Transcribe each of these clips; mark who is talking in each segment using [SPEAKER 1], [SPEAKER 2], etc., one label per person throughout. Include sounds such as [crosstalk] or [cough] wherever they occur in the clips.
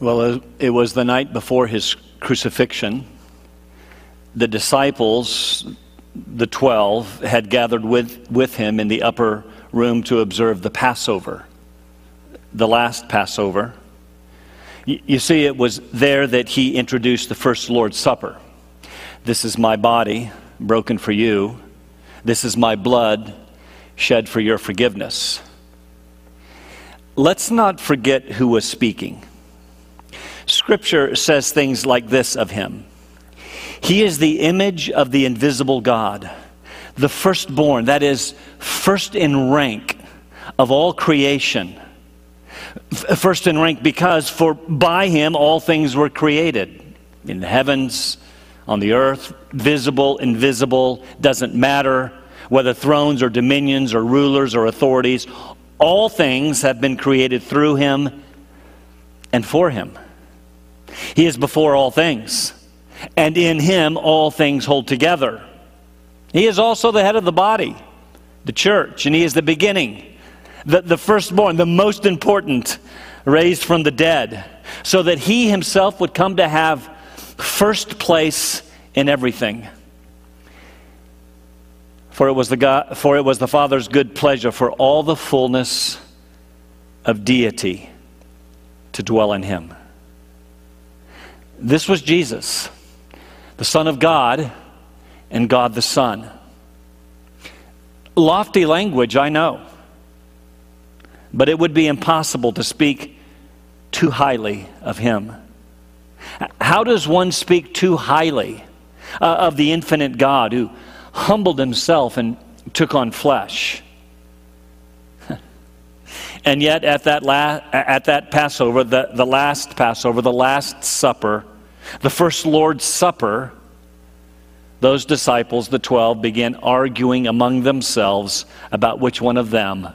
[SPEAKER 1] Well, it was the night before his crucifixion. The disciples, the twelve, had gathered with, with him in the upper room to observe the Passover, the last Passover. You, you see, it was there that he introduced the first Lord's Supper. This is my body broken for you. This is my blood shed for your forgiveness. Let's not forget who was speaking. Scripture says things like this of him He is the image of the invisible God, the firstborn, that is, first in rank of all creation. First in rank because for by him all things were created in the heavens, on the earth, visible, invisible, doesn't matter whether thrones or dominions or rulers or authorities, all things have been created through him and for him. He is before all things, and in him all things hold together. He is also the head of the body, the church, and he is the beginning, the, the firstborn, the most important, raised from the dead, so that he himself would come to have first place in everything. For it was the, God, for it was the Father's good pleasure for all the fullness of deity to dwell in him. This was Jesus, the Son of God and God the Son. Lofty language, I know. But it would be impossible to speak too highly of him. How does one speak too highly uh, of the infinite God who humbled himself and took on flesh? [laughs] and yet, at that, la- at that Passover, the, the last Passover, the Last Supper, the first Lord's Supper, those disciples, the twelve, began arguing among themselves about which one of them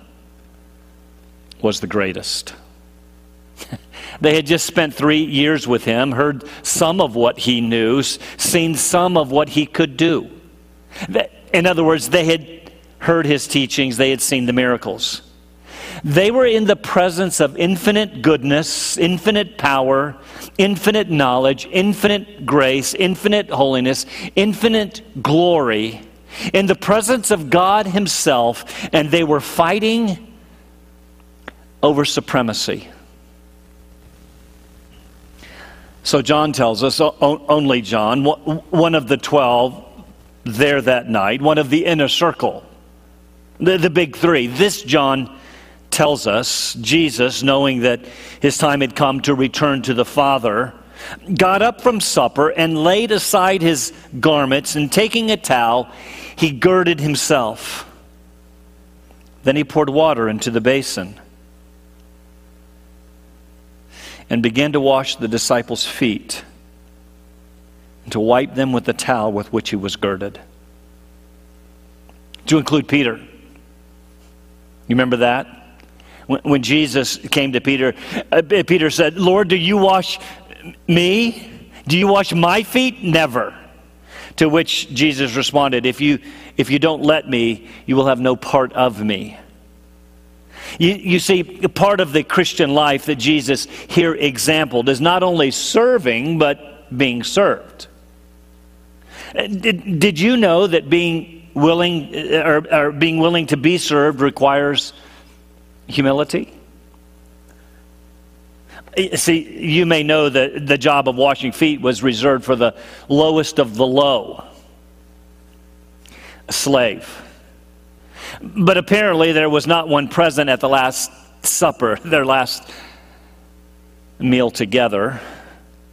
[SPEAKER 1] was the greatest. [laughs] they had just spent three years with him, heard some of what he knew, seen some of what he could do. In other words, they had heard his teachings, they had seen the miracles. They were in the presence of infinite goodness, infinite power, infinite knowledge, infinite grace, infinite holiness, infinite glory, in the presence of God Himself, and they were fighting over supremacy. So John tells us, only John, one of the twelve there that night, one of the inner circle, the, the big three. This John tells us Jesus, knowing that his time had come to return to the Father, got up from supper and laid aside his garments, and taking a towel, he girded himself. Then he poured water into the basin and began to wash the disciples' feet and to wipe them with the towel with which he was girded. To include Peter. You remember that? When, when Jesus came to Peter, uh, Peter said, Lord, do you wash me? Do you wash my feet? Never. To which Jesus responded, If you, if you don't let me, you will have no part of me. You, you, see, part of the Christian life that Jesus here exampled is not only serving, but being served. Uh, did, did you know that being willing uh, or, or being willing to be served requires humility. See, you may know that the job of washing feet was reserved for the lowest of the low, a slave. But apparently, there was not one present at the Last Supper, [laughs] their last meal together.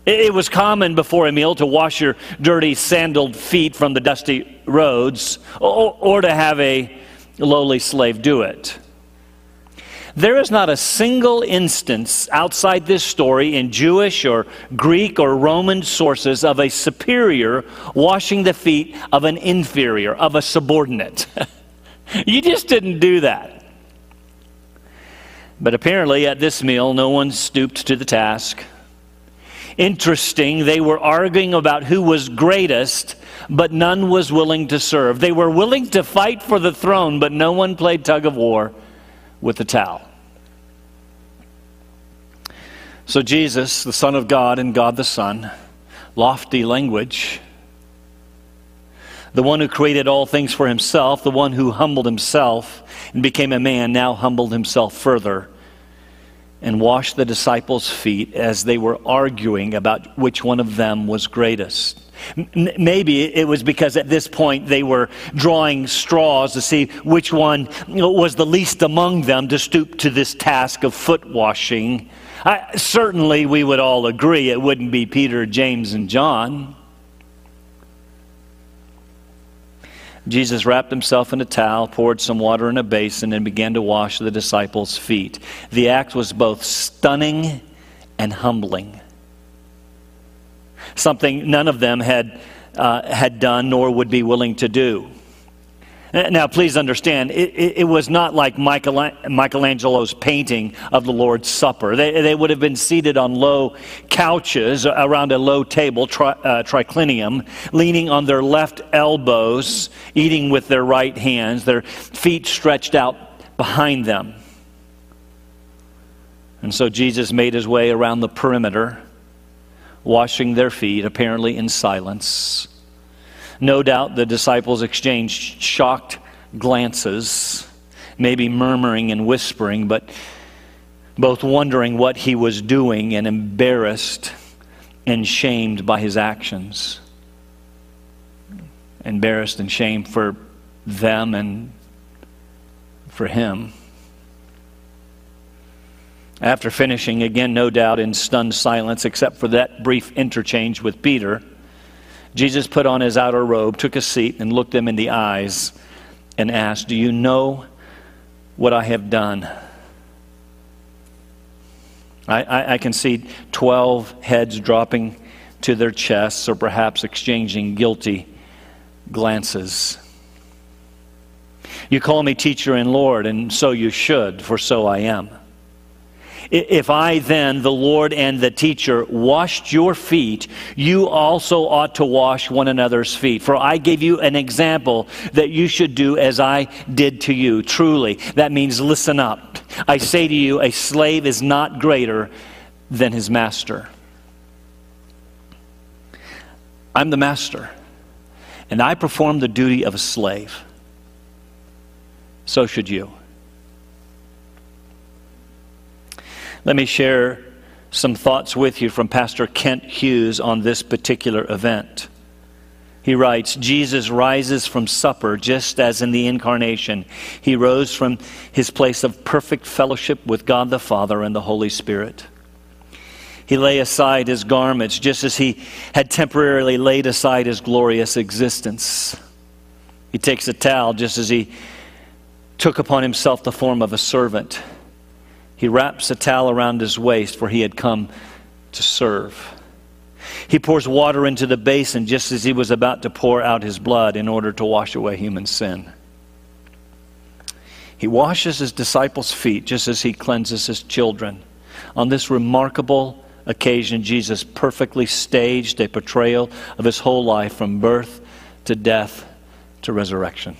[SPEAKER 1] It was common before a meal to wash your dirty, sandaled feet from the dusty roads, or, to have a lowly slave do it. There is not a single instance outside this story in Jewish or Greek or Roman sources of a superior washing the feet of an inferior, of a subordinate. [laughs] you just didn't do that. But apparently, at this meal, no one stooped to the task. Interesting, they were arguing about who was greatest, but none was willing to serve. They were willing to fight for the throne, but no one played tug of war with the towel. So, Jesus, the Son of God and God the Son, lofty language, the one who created all things for himself, the one who humbled himself and became a man, now humbled himself further and washed the disciples' feet as they were arguing about which one of them was greatest. Maybe it was because at this point they were drawing straws to see which one was the least among them to stoop to this task of foot washing. I, certainly, we would all agree it wouldn't be Peter, James, and John. Jesus wrapped himself in a towel, poured some water in a basin, and began to wash the disciples' feet. The act was both stunning and humbling. Something none of them had, uh, had done nor would be willing to do. Now, please understand, it, it, it, was not like Michelangelo's painting of the Lord's Supper. They, they would have been seated on low couches around a low table, tri, uh, triclinium, leaning on their left elbows, eating with their right hands, their feet stretched out behind them. And so Jesus made his way around the perimeter, washing their feet, apparently in silence. No doubt the disciples exchanged shocked glances, maybe murmuring and whispering, but both wondering what he was doing and embarrassed and shamed by his actions. Embarrassed and shamed for them and for him. After finishing, again, no doubt in stunned silence, except for that brief interchange with Peter, Jesus put on his outer robe, took a seat, and looked them in the eyes and asked, Do you know what I have done? I, I, I can see 12 heads dropping to their chests or perhaps exchanging guilty glances. You call me teacher and Lord, and so you should, for so I am. If I then, the Lord and the teacher, washed your feet, you also ought to wash one another's feet. For I gave you an example that you should do as I did to you. Truly, that means listen up. I say to you, a slave is not greater than his master. I'm the master, and I perform the duty of a slave. So should you. Let me share some thoughts with you from Pastor Kent Hughes on this particular event. He writes Jesus rises from supper just as in the incarnation. He rose from his place of perfect fellowship with God the Father and the Holy Spirit. He lay aside his garments just as he had temporarily laid aside his glorious existence. He takes a towel just as he took upon himself the form of a servant. He wraps a towel around his waist, for he had come to serve. He pours water into the basin just as he was about to pour out his blood in order to wash away human sin. He washes his disciples' feet just as he cleanses his children. On this remarkable occasion, Jesus perfectly staged a portrayal of his whole life from birth to death to resurrection.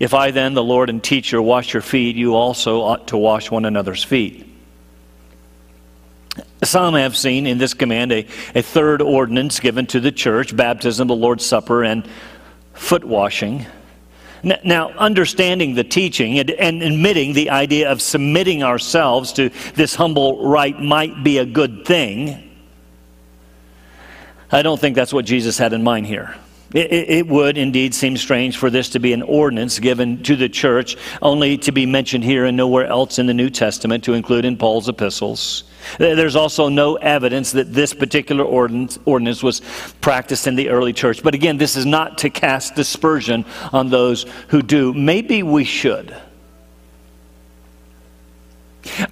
[SPEAKER 1] If I then, the Lord and teacher, wash your feet, you also ought to wash one another's feet. Some have seen in this command a, a third ordinance given to the church baptism, the Lord's Supper, and foot washing. Now, understanding the teaching and, and, admitting the idea of submitting ourselves to this humble rite might be a good thing. I don't think that's what Jesus had in mind here. It, it, would indeed seem strange for this to be an ordinance given to the church, only to be mentioned here and nowhere else in the New Testament, to include in Paul's epistles. There's also no evidence that this particular ordinance, ordinance was practiced in the early church. But again, this is not to cast dispersion on those who do. Maybe we should.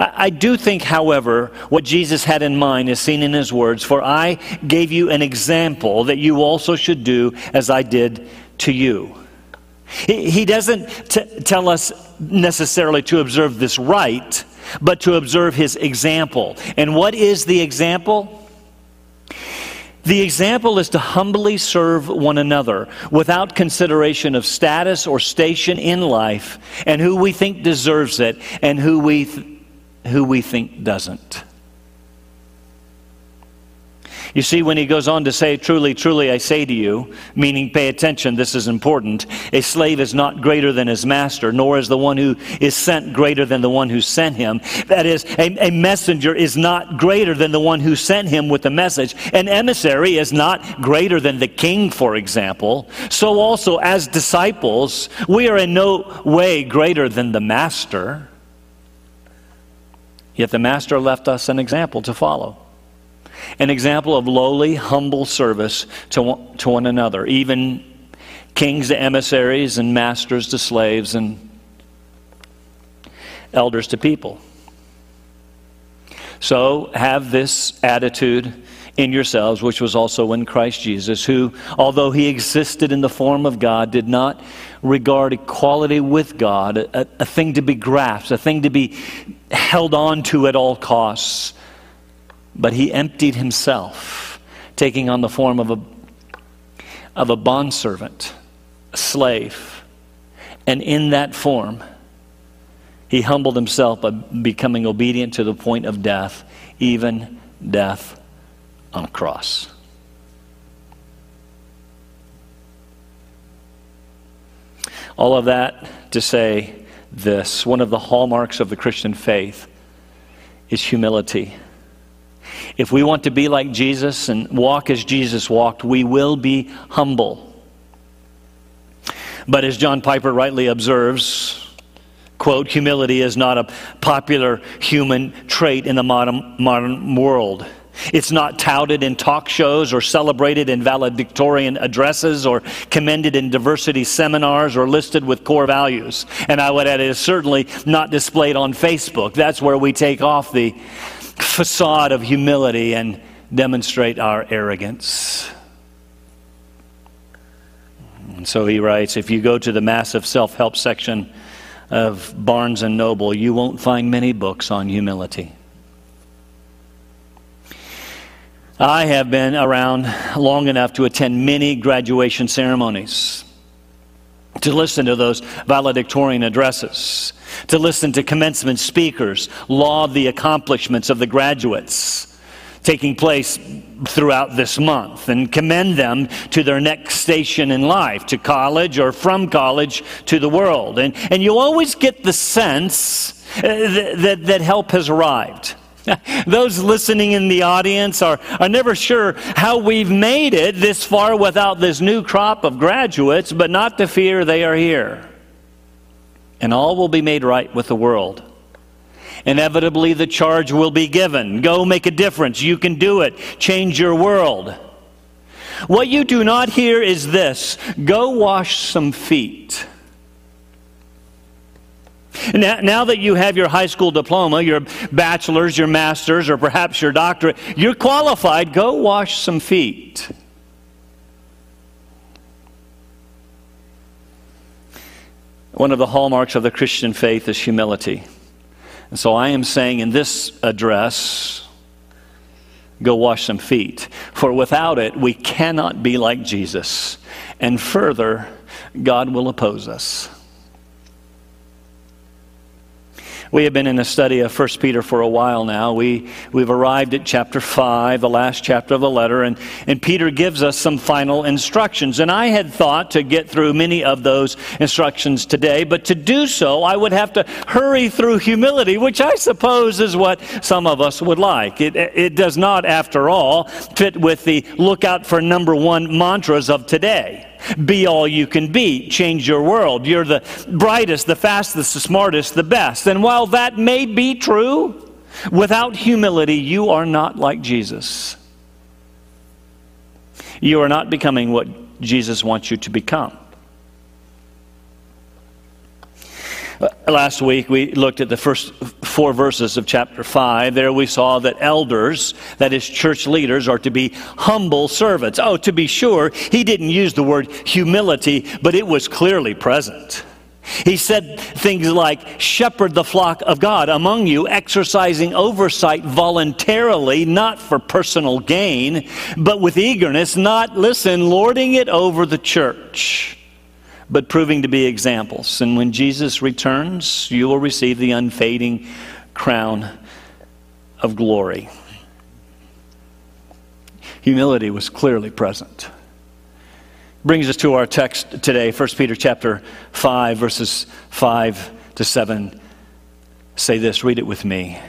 [SPEAKER 1] I do think, however, what Jesus had in mind is seen in his words For I gave you an example that you also should do as I did to you. He doesn't t- tell us necessarily to observe this rite, but to observe his example. And what is the example? The example is to humbly serve one another without consideration of status or station in life and who we think deserves it and who we, th- who we think doesn't. You see, when he goes on to say, Truly, truly, I say to you, meaning pay attention, this is important. A slave is not greater than his master, nor is the one who is sent greater than the one who sent him. That is, a, a messenger is not greater than the one who sent him with the message. An emissary is not greater than the king, for example. So also, as disciples, we are in no way greater than the master. Yet the master left us an example to follow an example of lowly, humble service to, to one another, even kings to emissaries and masters to slaves and elders to people. So have this attitude in yourselves, which was also in Christ Jesus, who, although he existed in the form of God, did not regard equality with God a, a thing to be grasped, a thing to be held on to at all costs. But he emptied himself, taking on the form of a, of a bondservant, a slave. And in that form, he humbled himself by becoming obedient to the point of death, even death on a cross. All of that to say this one of the hallmarks of the Christian faith is humility. If we want to be like Jesus and walk as Jesus walked, we will be humble. But as John Piper rightly observes, quote, humility is not a popular human trait in the modern, modern world. It's not touted in talk shows or celebrated in valedictorian addresses or commended in diversity seminars or listed with core values. And I would add, it is certainly not displayed on Facebook. That's where we take off the facade of humility and demonstrate our arrogance. And so he writes if you go to the massive self help section of Barnes and Noble, you won't find many books on humility. I have been around long enough to attend many graduation ceremonies, to listen to those valedictorian addresses, to listen to commencement speakers laud the accomplishments of the graduates taking place throughout this month and commend them to their next station in life, to college or from college to the world. And, and you always get the sense uh, that, that, that help has arrived. [laughs] Those listening in the audience are, are never sure how we've made it this far without this new crop of graduates, but not to fear they are here and all will be made right with the world. Inevitably, the charge will be given go make a difference. You can do it. Change your world. What you do not hear is this go wash some feet. Now, now, that you have your high school diploma, your bachelor's, your master's, or perhaps your doctorate, you're qualified. Go wash some feet. One of the hallmarks of the Christian faith is humility. And so I am saying in this address, go wash some feet. For without it, we cannot be like Jesus. And further, God will oppose us. We have been in a study of 1 Peter for a while now. We, we've arrived at chapter 5, the last chapter of the letter, and, and Peter gives us some final instructions. And I had thought to get through many of those instructions today, but to do so, I would have to hurry through humility, which I suppose is what some of us would like. It, it does not, after all, fit with the look out for number one mantras of today. Be all you can be. Change your world. You're the brightest, the fastest, the smartest, the best. And while that may be true, without humility, you are not like Jesus. You are not becoming what Jesus wants you to become. Uh, Uh, last week we looked at the first four verses of chapter 5. There we saw that elders, that is, church leaders, are to be humble servants. Oh, to be sure, he didn't use the word humility, but it was clearly present. He said things like, Shepherd the flock of God among you, exercising oversight voluntarily, not for personal gain, but with eagerness, not, listen, lording it over the church, but proving to be examples. And when Jesus returns, you will receive the unfading crown of glory. Humility was clearly present brings us to our text today 1 peter chapter 5 verses 5 to 7 say this read it with me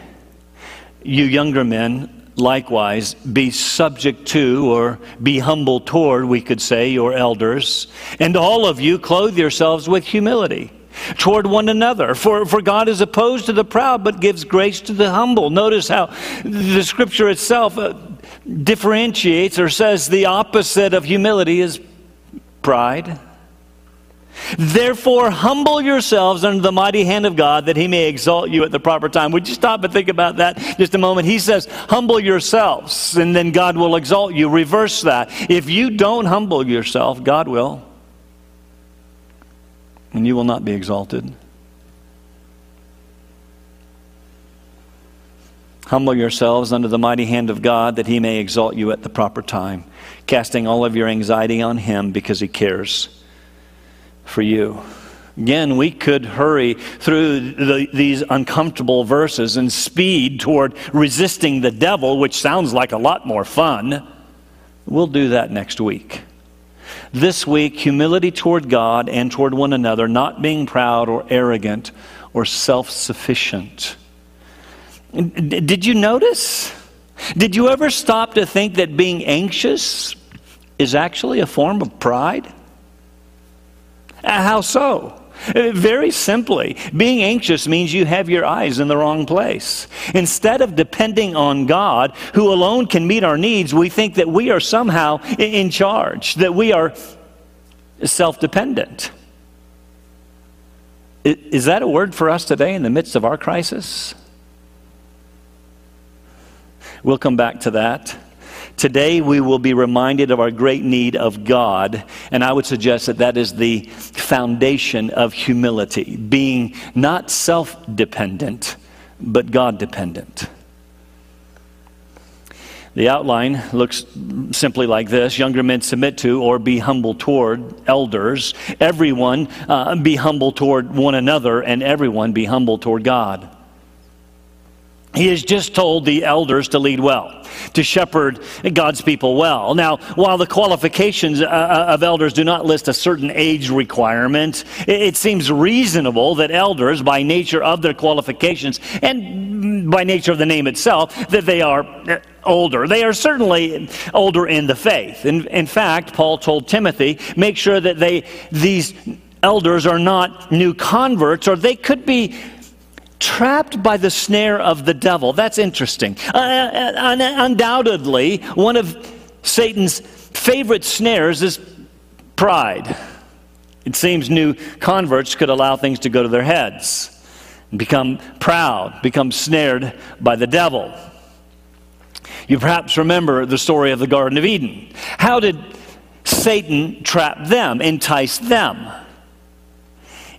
[SPEAKER 1] you younger men likewise be subject to or be humble toward we could say your elders and all of you clothe yourselves with humility toward one another. For, for God is opposed to the proud, but gives grace to the humble. Notice how the scripture itself uh, differentiates or says the opposite of humility is pride. Therefore, humble yourselves under the mighty hand of God that he may exalt you at the proper time. Would you stop and think about that just a moment? He says, humble yourselves, and then God will exalt you. Reverse that. If you don't humble yourself, God will, and you will not be exalted. Humble yourselves under the mighty hand of God that he may exalt you at the proper time, casting all of your anxiety on him because he cares for you. Again, we could hurry through the, these uncomfortable verses and speed toward resisting the devil, which sounds like a lot more fun. We'll do that next week. This week, humility toward God and toward one another, not being proud or arrogant or self sufficient. Did you notice? Did you ever stop to think that being anxious is actually a form of pride? Uh, how so? Uh, very simply, being anxious means you have your eyes in the wrong place. Instead of depending on God, who alone can meet our needs, we think that we are somehow in charge, that we are self dependent. Is that a word for us today in the midst of our crisis? We'll come back to that. Today, we will be reminded of our great need of God, and I would suggest that that is the foundation of humility, being not self dependent, but God dependent. The outline looks simply like this Younger men submit to or be humble toward elders. Everyone uh, be humble toward one another, and everyone be humble toward God. He has just told the elders to lead well, to shepherd God's people well. Now, while the qualifications uh, uh, of elders do not list a certain age requirement, it seems reasonable that elders, by nature of their qualifications and by nature of the name itself, that they are uh, older. They are certainly older in the faith. In, in fact, Paul told Timothy, make sure that they, these elders are not new converts, or they could be trapped by the snare of the devil. That's interesting. Uh, uh undoubtedly, one of Satan's favorite snares is pride. It seems new converts could allow things to go to their heads, become proud, become snared by the devil. You perhaps remember the story of the Garden of Eden. How did Satan trap them, entice them?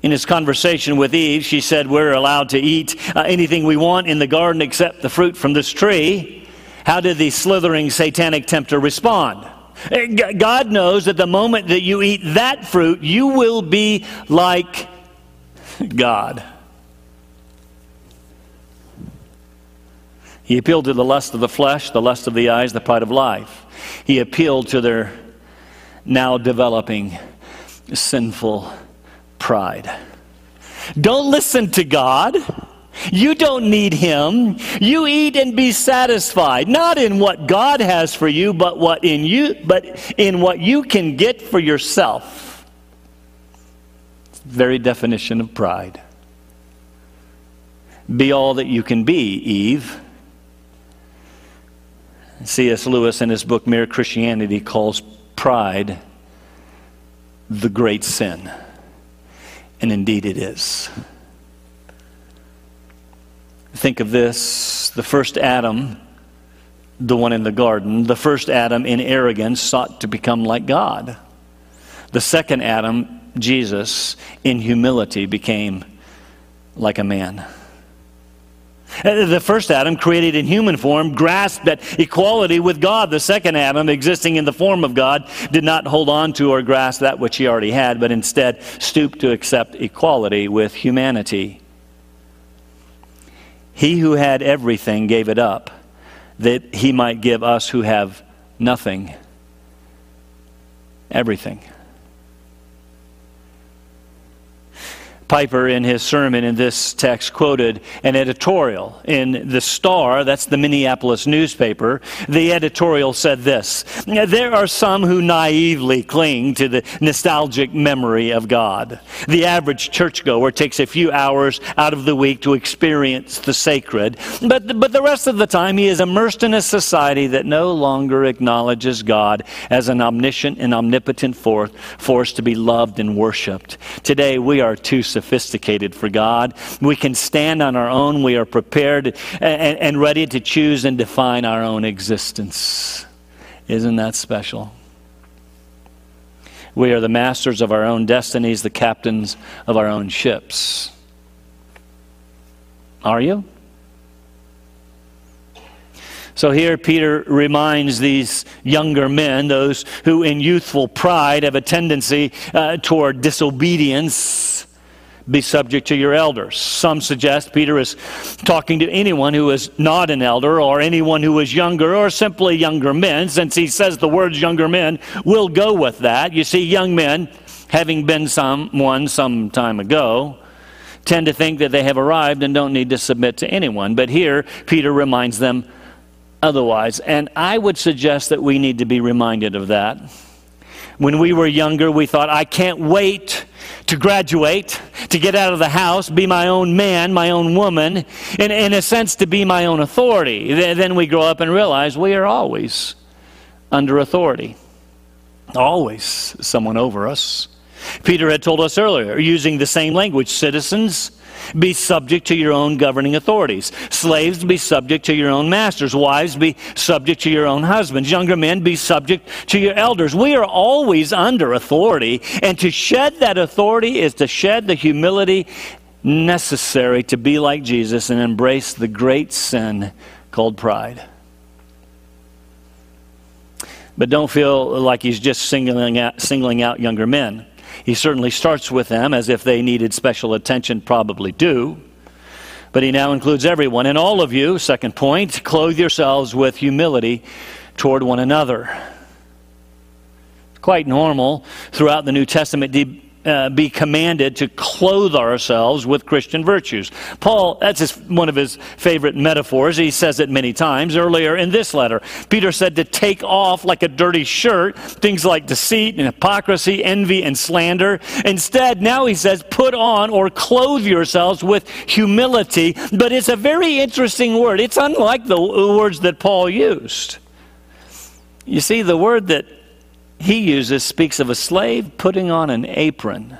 [SPEAKER 1] In his conversation with Eve, she said, We're allowed to eat uh, anything we want in the garden except the fruit from this tree. How did the slithering satanic tempter respond? Uh, God knows that the moment that you eat that fruit, you will be like God. He appealed to the lust of the flesh, the lust of the eyes, the pride of life. He appealed to their now developing sinful pride. Don't listen to God. You don't need him. You eat and be satisfied, not in what God has for you, but what in you, but in what you can get for yourself. Very definition of pride. Be all that you can be, Eve. C.S. Lewis, in his book Mere Christianity, calls pride the great sin. And indeed it is. Think of this the first Adam, the one in the garden, the first Adam in arrogance sought to become like God. The second Adam, Jesus, in humility became like a man. Uh, the first Adam, created in human form, grasped at equality with God. The second Adam, existing in the form of God, did not hold on to or grasp that which he already had, but instead stooped to accept equality with humanity. He who had everything gave it up, that he might give us who have nothing everything. Piper, in his sermon in this text, quoted an editorial in The Star, that's the Minneapolis newspaper. The editorial said this There are some who naively cling to the nostalgic memory of God. The average churchgoer takes a few hours out of the week to experience the sacred, but, but the rest of the time he is immersed in a society that no longer acknowledges God as an omniscient and omnipotent force, force to be loved and worshiped. Today we are too sophisticated for God. We can stand on our own. We are prepared and, and ready to choose and define our own existence. Isn't that special? We are the masters of our own destinies, the captains of our own ships. Are you? So here Peter reminds these younger men, those who in youthful pride have a tendency uh, toward disobedience, be subject to your elders. Some suggest Peter is talking to anyone who is not an elder or anyone who is younger or simply younger men. Since he says the words younger men, we'll go with that. You see, young men, having been someone some time ago, tend to think that they have arrived and don't need to submit to anyone. But here, Peter reminds them otherwise. And I would suggest that we need to be reminded of that. When we were younger, we thought, I can't wait to graduate, to get out of the house, be my own man, my own woman, and in a sense to be my own authority. Then we grow up and realize we are always under authority, always someone over us. Peter had told us earlier, using the same language citizens, be subject to your own governing authorities. Slaves, be subject to your own masters. Wives, be subject to your own husbands. Younger men, be subject to your elders. We are always under authority, and to shed that authority is to shed the humility necessary to be like Jesus and embrace the great sin called pride. But don't feel like he's just singling out, singling out younger men. He certainly starts with them as if they needed special attention, probably do. But he now includes everyone. And all of you, second point, clothe yourselves with humility toward one another. Quite normal throughout the New Testament uh, be commanded to clothe ourselves with Christian virtues. Paul, that's his, one of his favorite metaphors. He says it many times. Earlier in this letter, Peter said to take off like a dirty shirt things like deceit and hypocrisy, envy and slander. Instead, now he says put on or clothe yourselves with humility. But it's a very interesting word. It's unlike the words that Paul used. You see, the word that he uses speaks of a slave putting on an apron.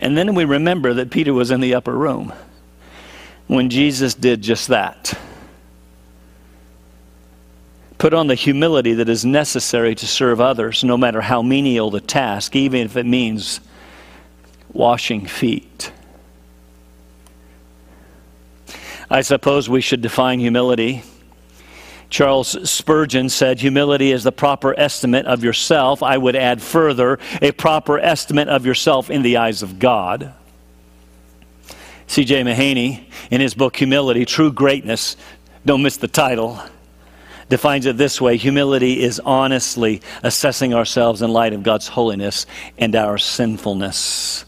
[SPEAKER 1] And then we remember that Peter was in the upper room when Jesus did just that. Put on the humility that is necessary to serve others, no matter how menial the task, even if it means washing feet. I suppose we should define humility Charles Spurgeon said, Humility is the proper estimate of yourself. I would add further, a proper estimate of yourself in the eyes of God. C.J. Mahaney, in his book Humility, True Greatness, don't miss the title, defines it this way Humility is honestly assessing ourselves in light of God's holiness and our sinfulness.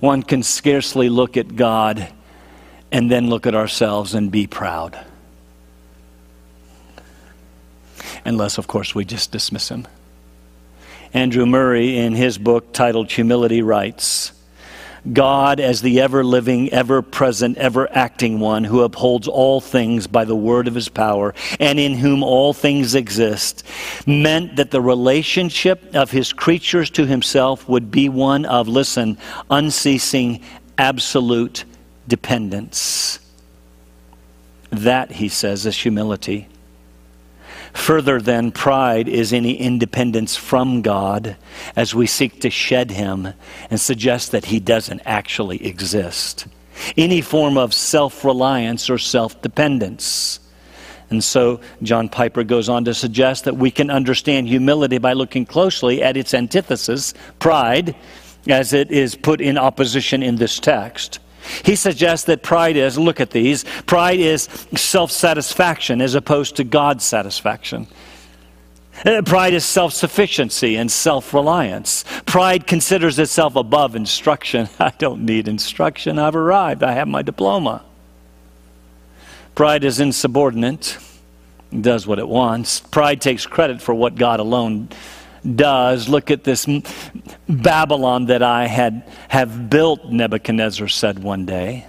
[SPEAKER 1] One can scarcely look at God and then look at ourselves and be proud unless, of course, we just dismiss him. Andrew Murray, in his book titled Humility, writes God, as the ever living, ever present, ever acting one who upholds all things by the word of his power, and in whom all things exist, meant that the relationship of his creatures to himself would be one of, listen, unceasing, absolute dependence. That, he says, is humility. Further than pride is any independence from God as we seek to shed him and suggest that he doesn't actually exist. Any form of self reliance or self dependence. And so John Piper goes on to suggest that we can understand humility by looking closely at its antithesis, pride, as it is put in opposition in this text. He suggests that pride is, look at these, pride is self satisfaction as opposed to God's satisfaction. Uh, pride is self sufficiency and self reliance. Pride considers itself above instruction. [laughs] I don't need instruction. I've arrived. I have my diploma. Pride is insubordinate, does what it wants. Pride takes credit for what God alone does. Look at this Babylon that I had have built, Nebuchadnezzar said one day.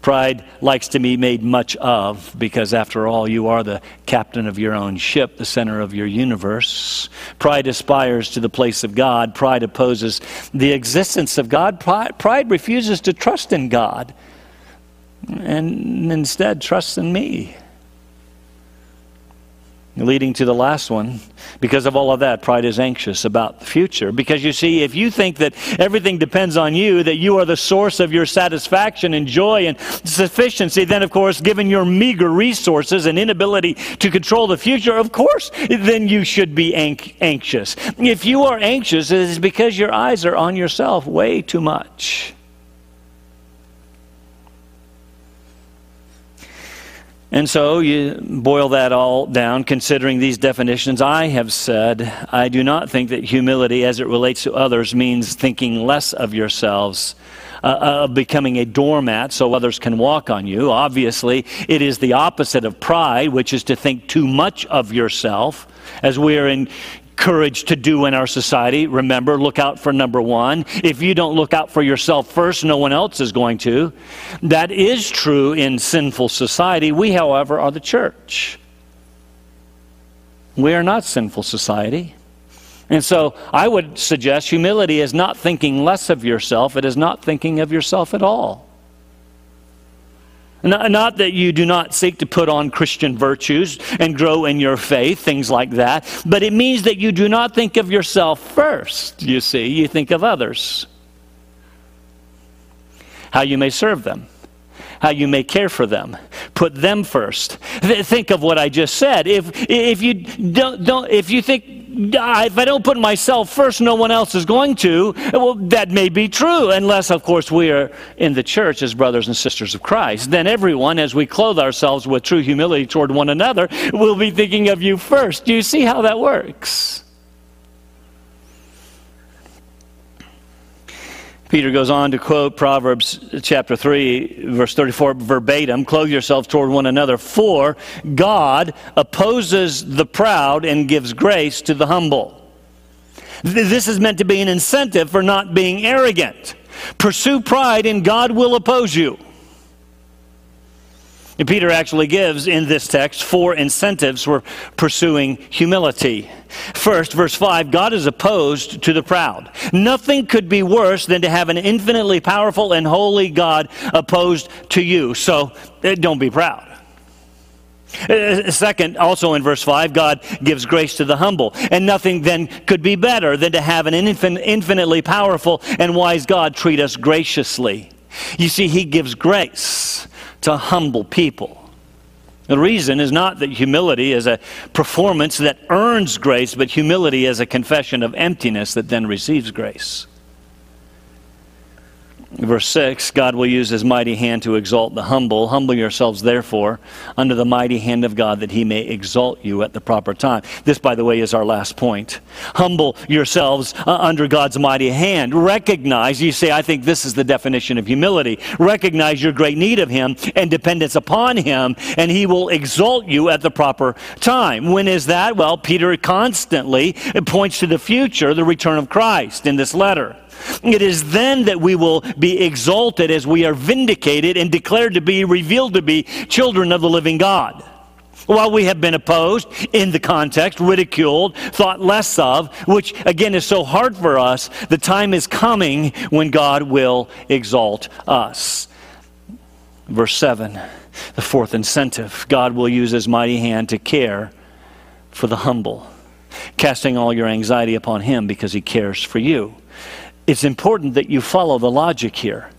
[SPEAKER 1] Pride likes to be made much of because, after all, you are the captain of your own ship, the center of your universe. Pride aspires to the place of God. Pride opposes the existence of God. Pride, pride refuses to trust in God and instead trusts in me leading to the last one. Because of all of that, pride is anxious about the future. Because you see, if you think that everything depends on you, that you are the source of your satisfaction and joy and sufficiency, then of course, given your meager resources and inability to control the future, of course, then you should be anxious. If you are anxious, it is because your eyes are on yourself way too much. And so you boil that all down, considering these definitions. I have said, I do not think that humility as it relates to others means thinking less of yourselves. Uh, of becoming a doormat so others can walk on you. Obviously, it is the opposite of pride, which is to think too much of yourself, as we are in courage to do in our society. Remember, look out for number one. If you don't look out for yourself first, no one else is going to. That is true in sinful society. We, however, are the church. We are not sinful society. And so I would suggest humility is not thinking less of yourself, it is not thinking of yourself at all. Not that you do not seek to put on Christian virtues and grow in your faith, things like that, but it means that you do not think of yourself first, you see. You think of others. How you may serve them, how you may care for them. Put them first. Think of what I just said. If, if, you, don't, don't, if you think if I don't put myself first, no one else is going to. Well, that may be true, unless, of course, we are in the church as brothers and sisters of Christ. Then everyone, as we clothe ourselves with true humility toward one another, will be thinking of you first. Do you see how that works? Peter goes on to quote Proverbs chapter 3, verse 34 verbatim Clothe yourselves toward one another, for God opposes the proud and gives grace to the humble. This is meant to be an incentive for not being arrogant. Pursue pride, and God will oppose you. Peter actually gives in this text four incentives for pursuing humility. First, verse 5 God is opposed to the proud. Nothing could be worse than to have an infinitely powerful and holy God opposed to you. So eh, don't be proud. Eh, second, also in verse 5, God gives grace to the humble. And nothing then could be better than to have an infinitely powerful and wise God treat us graciously. You see, He gives grace to humble people. The reason is not that humility is a performance that earns grace, but humility is a confession of emptiness that then receives grace. Verse 6 God will use his mighty hand to exalt the humble. Humble yourselves, therefore, under the mighty hand of God, that he may exalt you at the proper time. This, by the way, is our last point. Humble yourselves uh, under God's mighty hand. Recognize, you say, I think this is the definition of humility. Recognize your great need of him and dependence upon him, and he will exalt you at the proper time. When is that? Well, Peter constantly points to the future, the return of Christ in this letter. It is then that we will be exalted as we are vindicated and declared to be, revealed to be children of the living God. While we have been opposed in the context, ridiculed, thought less of, which again is so hard for us, the time is coming when God will exalt us. Verse 7 The fourth incentive God will use his mighty hand to care for the humble, casting all your anxiety upon him because he cares for you. It's important that you follow the logic here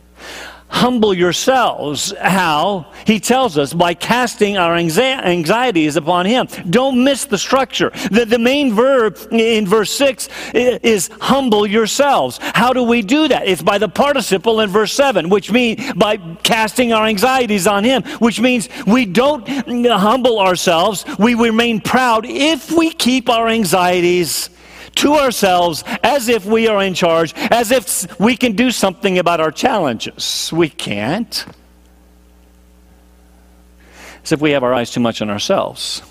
[SPEAKER 1] humble yourselves. How? He tells us by casting our anxieties upon Him. Don't miss the structure. The, the main verb in verse 6 is humble yourselves. How do we do that? It's by the participle in verse 7, which means by casting our anxieties on Him, which means we don't humble ourselves. We remain proud if we keep our anxieties to ourselves as if we are in charge, as if we can do something about our challenges. We can't. As if we have our eyes too much on ourselves.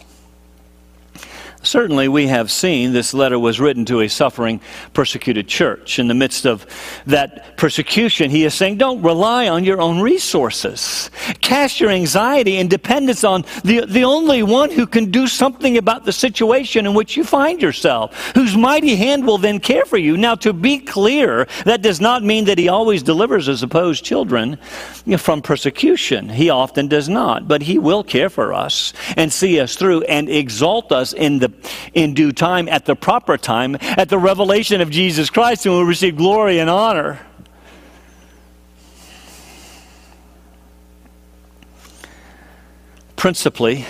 [SPEAKER 1] Certainly, we have seen this letter was written to a suffering, persecuted church. In the midst of that persecution, he is saying, Don't rely on your own resources. Cast your anxiety and dependence on the, the only one who can do something about the situation in which you find yourself, whose mighty hand will then care for you. Now, to be clear, that does not mean that he always delivers his opposed children from persecution. He often does not, but he will care for us and see us through and exalt us in the in due time, at the proper time, at the revelation of Jesus Christ, and will receive glory and honor. Principally,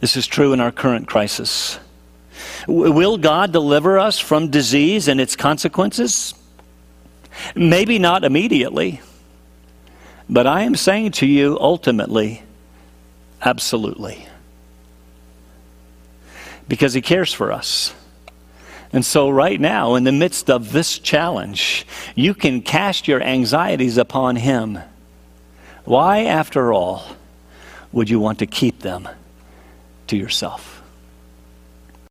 [SPEAKER 1] this is true in our current crisis. Will God deliver us from disease and its consequences? Maybe not immediately, but I am saying to you ultimately, absolutely because He cares for us. And so, right now, in the midst of this challenge, you can cast your anxieties upon Him. Why, after all, would you want to keep them to yourself?